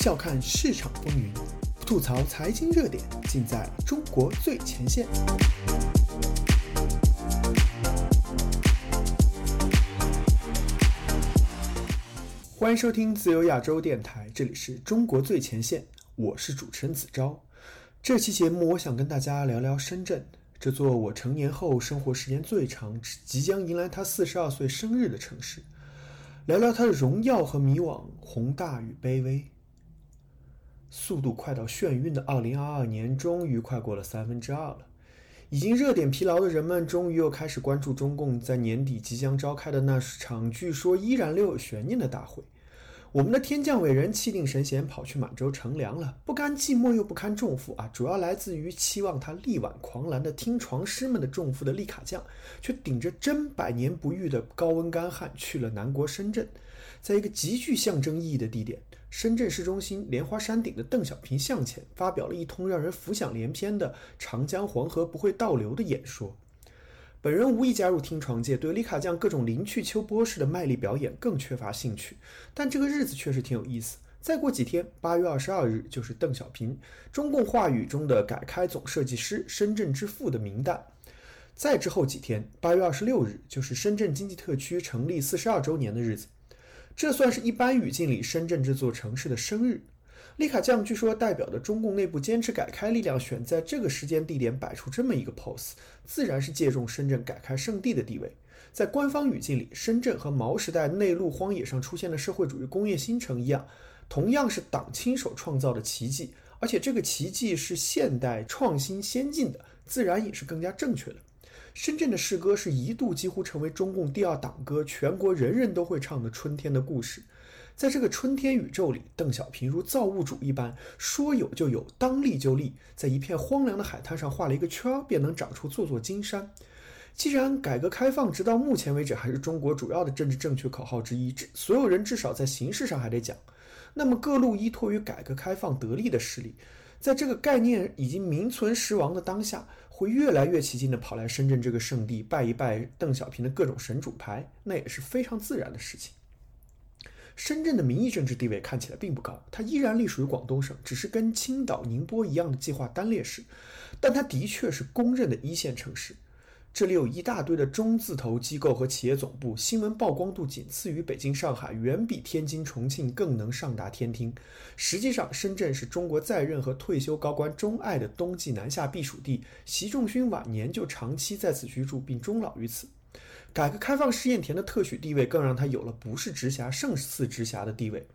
笑看市场风云，吐槽财经热点，尽在中国最前线。欢迎收听自由亚洲电台，这里是中国最前线，我是主持人子昭。这期节目，我想跟大家聊聊深圳，这座我成年后生活时间最长、即将迎来他四十二岁生日的城市，聊聊它的荣耀和迷惘、宏大与卑微。速度快到眩晕的二零二二年，终于快过了三分之二了。已经热点疲劳的人们，终于又开始关注中共在年底即将召开的那场据说依然留有悬念的大会。我们的天降伟人气定神闲跑去满洲乘凉了，不甘寂寞又不堪重负啊！主要来自于期望他力挽狂澜的听床师们的重负的利卡将，却顶着真百年不遇的高温干旱去了南国深圳，在一个极具象征意义的地点——深圳市中心莲花山顶的邓小平像前，发表了一通让人浮想联翩的“长江黄河不会倒流”的演说。本人无意加入听床界，对李卡将各种灵去秋波式的卖力表演更缺乏兴趣。但这个日子确实挺有意思。再过几天，八月二十二日就是邓小平，中共话语中的改开总设计师、深圳之父的名单。再之后几天，八月二十六日就是深圳经济特区成立四十二周年的日子。这算是一般语境里深圳这座城市的生日。利卡将据说代表的中共内部坚持改开力量选在这个时间地点摆出这么一个 pose，自然是借重深圳改开圣地的地位。在官方语境里，深圳和毛时代内陆荒野上出现的社会主义工业新城一样，同样是党亲手创造的奇迹，而且这个奇迹是现代创新先进的，自然也是更加正确的。深圳的诗歌是一度几乎成为中共第二党歌，全国人人都会唱的春天的故事。在这个春天宇宙里，邓小平如造物主一般，说有就有，当立就立，在一片荒凉的海滩上画了一个圈，便能长出座座金山。既然改革开放直到目前为止还是中国主要的政治正确口号之一，所有人至少在形式上还得讲，那么各路依托于改革开放得利的势力，在这个概念已经名存实亡的当下，会越来越起劲的跑来深圳这个圣地拜一拜邓小平的各种神主牌，那也是非常自然的事情。深圳的民意政治地位看起来并不高，它依然隶属于广东省，只是跟青岛、宁波一样的计划单列市，但它的确是公认的一线城市。这里有一大堆的中字头机构和企业总部，新闻曝光度仅次于北京、上海，远比天津、重庆更能上达天听。实际上，深圳是中国在任和退休高官钟爱的冬季南下避暑地，习仲勋晚年就长期在此居住并终老于此。改革开放试验田的特许地位，更让他有了不是直辖，胜似直辖的地位，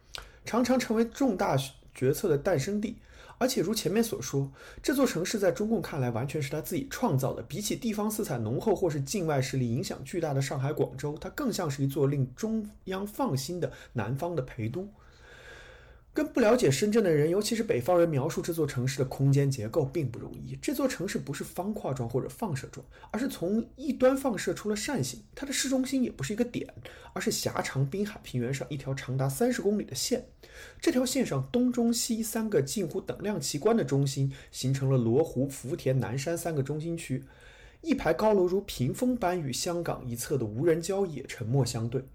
常常成为重大决策的诞生地。而且如前面所说，这座城市在中共看来完全是他自己创造的。比起地方色彩浓厚或是境外势力影响巨大的上海、广州，它更像是一座令中央放心的南方的陪都。跟不了解深圳的人，尤其是北方人，描述这座城市的空间结构并不容易。这座城市不是方块状或者放射状，而是从一端放射出了扇形。它的市中心也不是一个点，而是狭长滨海平原上一条长达三十公里的线。这条线上东中西三个近乎等量齐观的中心，形成了罗湖、福田、南山三个中心区。一排高楼如屏风般与香港一侧的无人郊野沉默相对。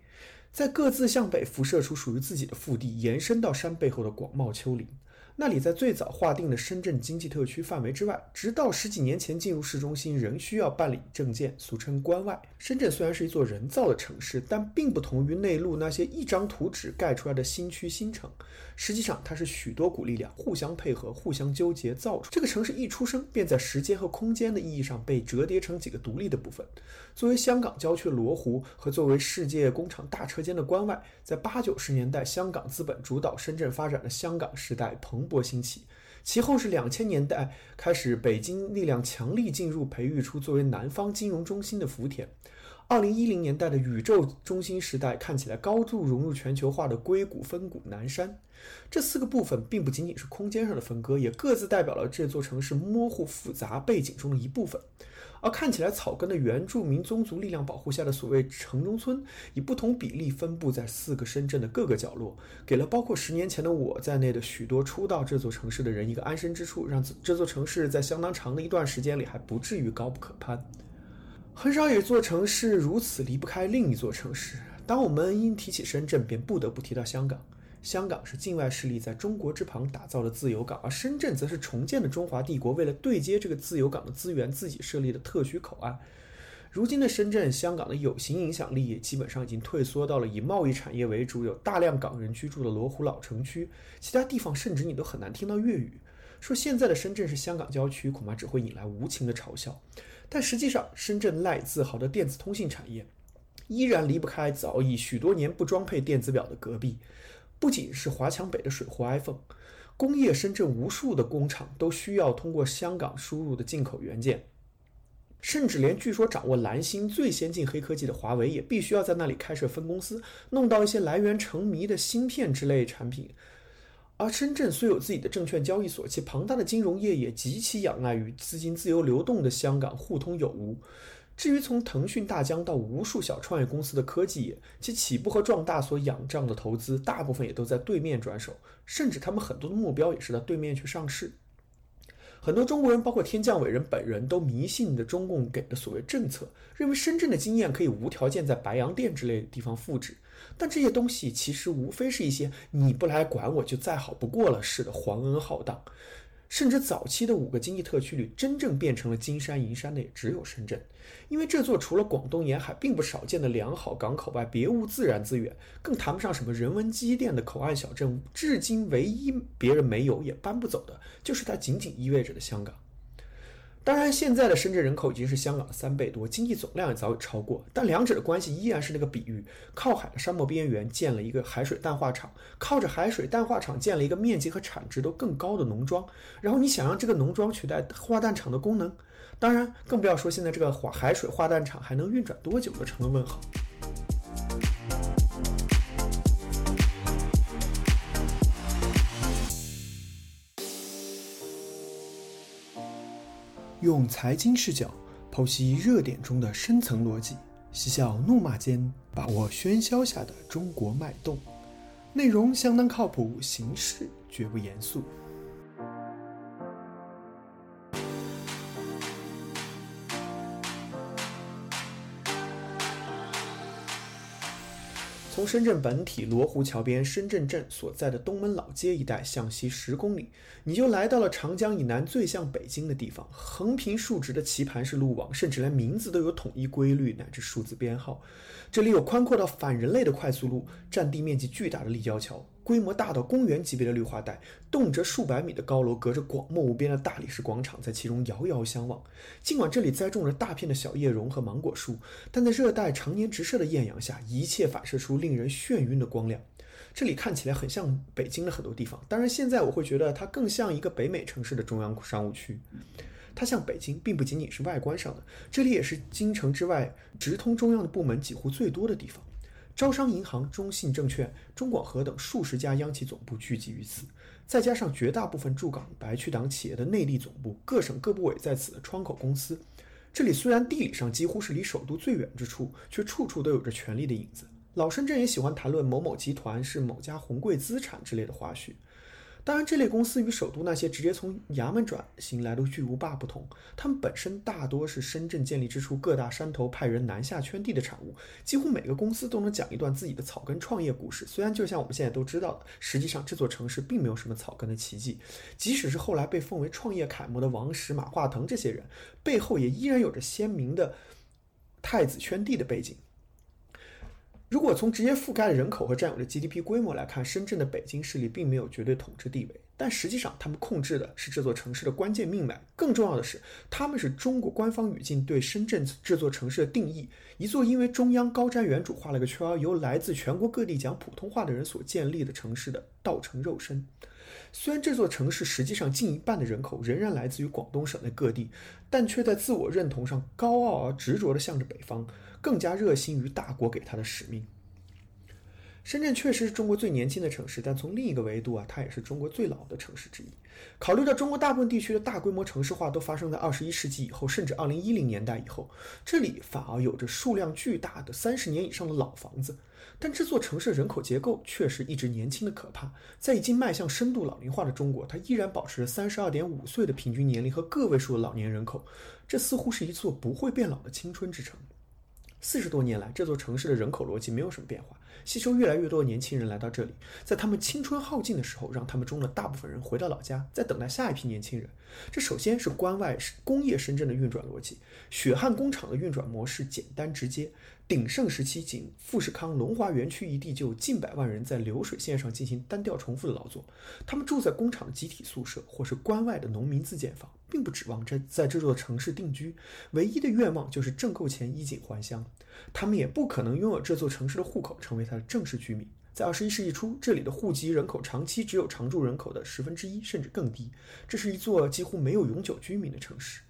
在各自向北辐射出属于自己的腹地，延伸到山背后的广袤丘陵。那里在最早划定的深圳经济特区范围之外，直到十几年前进入市中心，仍需要办理证件，俗称关外。深圳虽然是一座人造的城市，但并不同于内陆那些一张图纸盖出来的新区新城。实际上，它是许多股力量互相配合、互相纠结造出。这个城市一出生，便在时间和空间的意义上被折叠成几个独立的部分。作为香港郊区的罗湖，和作为世界工厂大车间的关外，在八九十年代香港资本主导深圳发展的香港时代蓬。波兴起，其后是两千年代开始，北京力量强力进入，培育出作为南方金融中心的福田。二零一零年代的宇宙中心时代，看起来高度融入全球化的硅谷、分谷、南山。这四个部分并不仅仅是空间上的分割，也各自代表了这座城市模糊复杂背景中的一部分。而看起来草根的原住民宗族力量保护下的所谓城中村，以不同比例分布在四个深圳的各个角落，给了包括十年前的我在内的许多初到这座城市的人一个安身之处，让这座城市在相当长的一段时间里还不至于高不可攀。很少有一座城市如此离不开另一座城市。当我们因提起深圳，便不得不提到香港。香港是境外势力在中国之旁打造的自由港，而深圳则是重建的中华帝国为了对接这个自由港的资源，自己设立的特许口岸。如今的深圳，香港的有形影响力也基本上已经退缩到了以贸易产业为主、有大量港人居住的罗湖老城区，其他地方甚至你都很难听到粤语。说现在的深圳是香港郊区，恐怕只会引来无情的嘲笑。但实际上，深圳赖自豪的电子通信产业，依然离不开早已许多年不装配电子表的隔壁。不仅是华强北的水货 iPhone，工业深圳无数的工厂都需要通过香港输入的进口元件，甚至连据说掌握蓝芯最先进黑科技的华为，也必须要在那里开设分公司，弄到一些来源成谜的芯片之类产品。而深圳虽有自己的证券交易所，其庞大的金融业也极其仰赖与资金自由流动的香港互通有无。至于从腾讯、大疆到无数小创业公司的科技业，其起步和壮大所仰仗的投资，大部分也都在对面转手，甚至他们很多的目标也是在对面去上市。很多中国人，包括天降伟人本人都迷信的中共给的所谓政策，认为深圳的经验可以无条件在白洋淀之类的地方复制。但这些东西其实无非是一些你不来管我就再好不过了似的皇恩浩荡。甚至早期的五个经济特区里，真正变成了金山银山的也只有深圳，因为这座除了广东沿海并不少见的良好港口外，别无自然资源，更谈不上什么人文积淀的口岸小镇。至今唯一别人没有也搬不走的，就是它仅仅意味着的香港。当然，现在的深圳人口已经是香港的三倍多，经济总量也早已超过，但两者的关系依然是那个比喻：靠海的沙漠边缘建了一个海水淡化厂，靠着海水淡化厂建了一个面积和产值都更高的农庄。然后你想让这个农庄取代化淡厂的功能，当然更不要说现在这个化海水化淡厂还能运转多久，都成了问号。用财经视角剖析热点中的深层逻辑，嬉笑怒骂间把握喧嚣下的中国脉动。内容相当靠谱，形式绝不严肃。从深圳本体罗湖桥边深圳镇所在的东门老街一带向西十公里，你就来到了长江以南最像北京的地方。横平竖直的棋盘式路网，甚至连名字都有统一规律乃至数字编号。这里有宽阔到反人类的快速路，占地面积巨大的立交桥。规模大到公园级别的绿化带，动辄数百米的高楼，隔着广袤无边的大理石广场，在其中遥遥相望。尽管这里栽种着大片的小叶榕和芒果树，但在热带常年直射的艳阳下，一切反射出令人眩晕的光亮。这里看起来很像北京的很多地方，当然现在我会觉得它更像一个北美城市的中央商务区。它像北京，并不仅仅是外观上的，这里也是京城之外直通中央的部门几乎最多的地方。招商银行、中信证券、中广核等数十家央企总部聚集于此，再加上绝大部分驻港白区党企业的内地总部，各省各部委在此的窗口公司。这里虽然地理上几乎是离首都最远之处，却处处都有着权力的影子。老深圳也喜欢谈论某某集团是某家红贵资产之类的花絮。当然，这类公司与首都那些直接从衙门转型来的巨无霸不同，他们本身大多是深圳建立之初各大山头派人南下圈地的产物。几乎每个公司都能讲一段自己的草根创业故事。虽然就像我们现在都知道的，实际上这座城市并没有什么草根的奇迹。即使是后来被奉为创业楷模的王石、马化腾这些人，背后也依然有着鲜明的太子圈地的背景。如果从直接覆盖的人口和占有的 GDP 规模来看，深圳的北京势力并没有绝对统治地位，但实际上他们控制的是这座城市的关键命脉。更重要的是，他们是中国官方语境对深圳这座城市的定义：一座因为中央高瞻远瞩画了个圈，由来自全国各地讲普通话的人所建立的城市的道成肉身。虽然这座城市实际上近一半的人口仍然来自于广东省内各地，但却在自我认同上高傲而执着地向着北方。更加热心于大国给他的使命。深圳确实是中国最年轻的城市，但从另一个维度啊，它也是中国最老的城市之一。考虑到中国大部分地区的大规模城市化都发生在二十一世纪以后，甚至二零一零年代以后，这里反而有着数量巨大的三十年以上的老房子。但这座城市人口结构确实一直年轻的可怕，在已经迈向深度老龄化的中国，它依然保持着三十二点五岁的平均年龄和个位数的老年人口，这似乎是一座不会变老的青春之城。四十多年来，这座城市的人口逻辑没有什么变化，吸收越来越多的年轻人来到这里，在他们青春耗尽的时候，让他们中的大部分人回到老家，在等待下一批年轻人。这首先是关外工业深圳的运转逻辑，血汗工厂的运转模式简单直接。鼎盛时期，仅富士康龙华园区一地就有近百万人在流水线上进行单调重复的劳作。他们住在工厂的集体宿舍，或是关外的农民自建房，并不指望在在这座城市定居，唯一的愿望就是挣够钱衣锦还乡。他们也不可能拥有这座城市的户口，成为它的正式居民。在二十一世纪初，这里的户籍人口长期只有常住人口的十分之一，甚至更低。这是一座几乎没有永久居民的城市。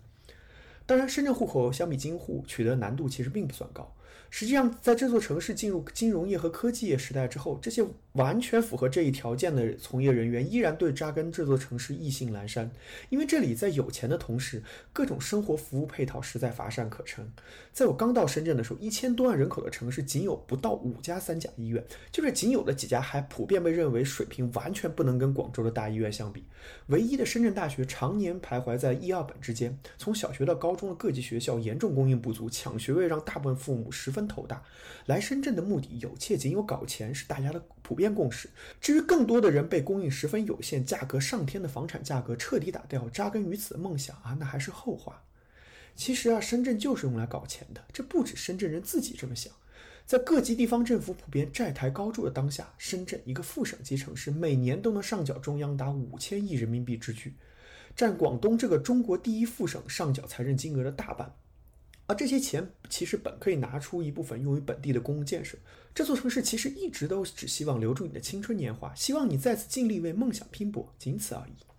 当然，深圳户口相比京沪取得难度其实并不算高。实际上，在这座城市进入金融业和科技业时代之后，这些完全符合这一条件的从业人员依然对扎根这座城市意兴阑珊，因为这里在有钱的同时，各种生活服务配套实在乏善可陈。在我刚到深圳的时候，一千多万人口的城市仅有不到五家三甲医院，就是仅有的几家还普遍被认为水平完全不能跟广州的大医院相比。唯一的深圳大学常年徘徊在一二本之间，从小学到高中的各级学校严重供应不足，抢学位让大部分父母十分。头大，来深圳的目的有且仅有搞钱是大家的普遍共识。至于更多的人被供应十分有限、价格上天的房产价格彻底打掉扎根于此的梦想啊，那还是后话。其实啊，深圳就是用来搞钱的，这不止深圳人自己这么想。在各级地方政府普遍债台高筑的当下，深圳一个副省级城市每年都能上缴中央达五千亿人民币之巨，占广东这个中国第一副省上缴财政金额的大半。而这些钱其实本可以拿出一部分用于本地的公共建设。这座城市其实一直都只希望留住你的青春年华，希望你再次尽力为梦想拼搏，仅此而已。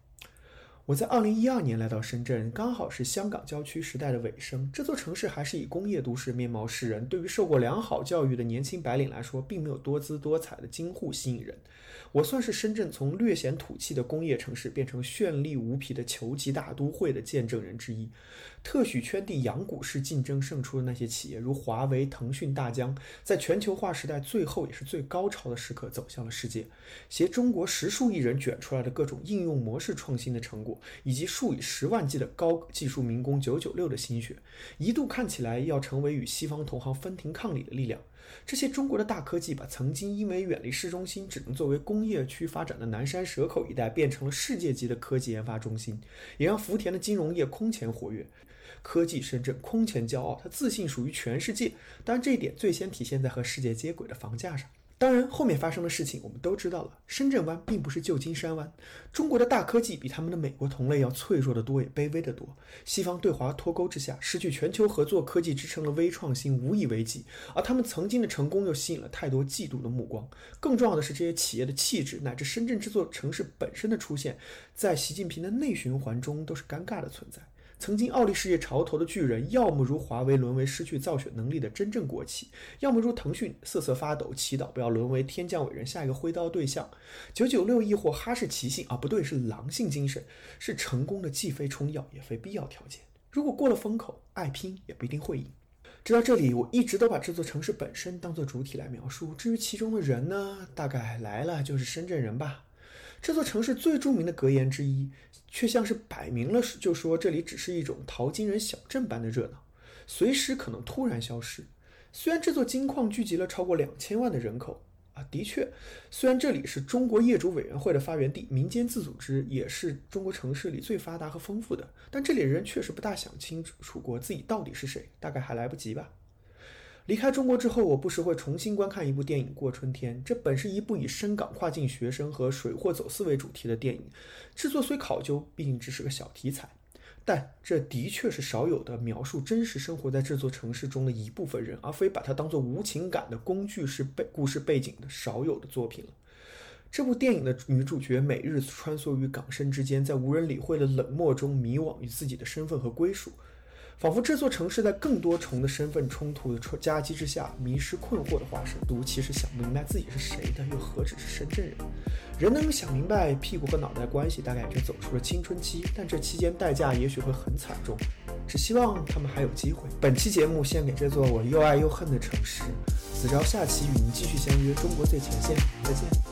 我在二零一二年来到深圳，刚好是香港郊区时代的尾声。这座城市还是以工业都市面貌示人，对于受过良好教育的年轻白领来说，并没有多姿多彩的京沪吸引人。我算是深圳从略显土气的工业城市变成绚丽无匹的球级大都会的见证人之一。特许圈地养股式竞争胜出的那些企业，如华为、腾讯、大疆，在全球化时代最后也是最高潮的时刻走向了世界。携中国十数亿人卷出来的各种应用模式创新的成果，以及数以十万计的高技术民工九九六的心血，一度看起来要成为与西方同行分庭抗礼的力量。这些中国的大科技，把曾经因为远离市中心，只能作为工业区发展的南山蛇口一带，变成了世界级的科技研发中心，也让福田的金融业空前活跃。科技深圳空前骄傲，他自信属于全世界。当然，这一点最先体现在和世界接轨的房价上。当然，后面发生的事情我们都知道了。深圳湾并不是旧金山湾，中国的大科技比他们的美国同类要脆弱得多，也卑微得多。西方对华脱钩之下，失去全球合作科技支撑的微创新无以为继，而他们曾经的成功又吸引了太多嫉妒的目光。更重要的是，这些企业的气质乃至深圳这座城市本身的出现，在习近平的内循环中都是尴尬的存在。曾经傲立世界潮头的巨人，要么如华为沦为失去造血能力的真正国企，要么如腾讯瑟瑟发抖，祈祷不要沦为天降伟人下一个挥刀对象。九九六亦或哈士奇性啊，不对，是狼性精神，是成功的既非充要也非必要条件。如果过了风口，爱拼也不一定会赢。直到这里，我一直都把这座城市本身当做主体来描述，至于其中的人呢，大概来了就是深圳人吧。这座城市最著名的格言之一，却像是摆明了就说这里只是一种淘金人小镇般的热闹，随时可能突然消失。虽然这座金矿聚集了超过两千万的人口啊，的确，虽然这里是中国业主委员会的发源地，民间自组织也是中国城市里最发达和丰富的，但这里人确实不大想清楚过自己到底是谁，大概还来不及吧。离开中国之后，我不时会重新观看一部电影《过春天》。这本是一部以深港跨境学生和水货走私为主题的电影，制作虽考究，毕竟只是个小题材，但这的确是少有的描述真实生活在这座城市中的一部分人，而非把它当做无情感的工具式背故事背景的少有的作品了。这部电影的女主角每日穿梭于港深之间，在无人理会的冷漠中迷惘于自己的身份和归属。仿佛这座城市在更多重的身份冲突的夹击之下，迷失困惑的化身。独其实想不明白自己是谁的，又何止是深圳人？人能想明白屁股和脑袋关系，大概也就走出了青春期，但这期间代价也许会很惨重。只希望他们还有机会。本期节目献给这座我又爱又恨的城市。子昭下期与您继续相约中国最前线，再见。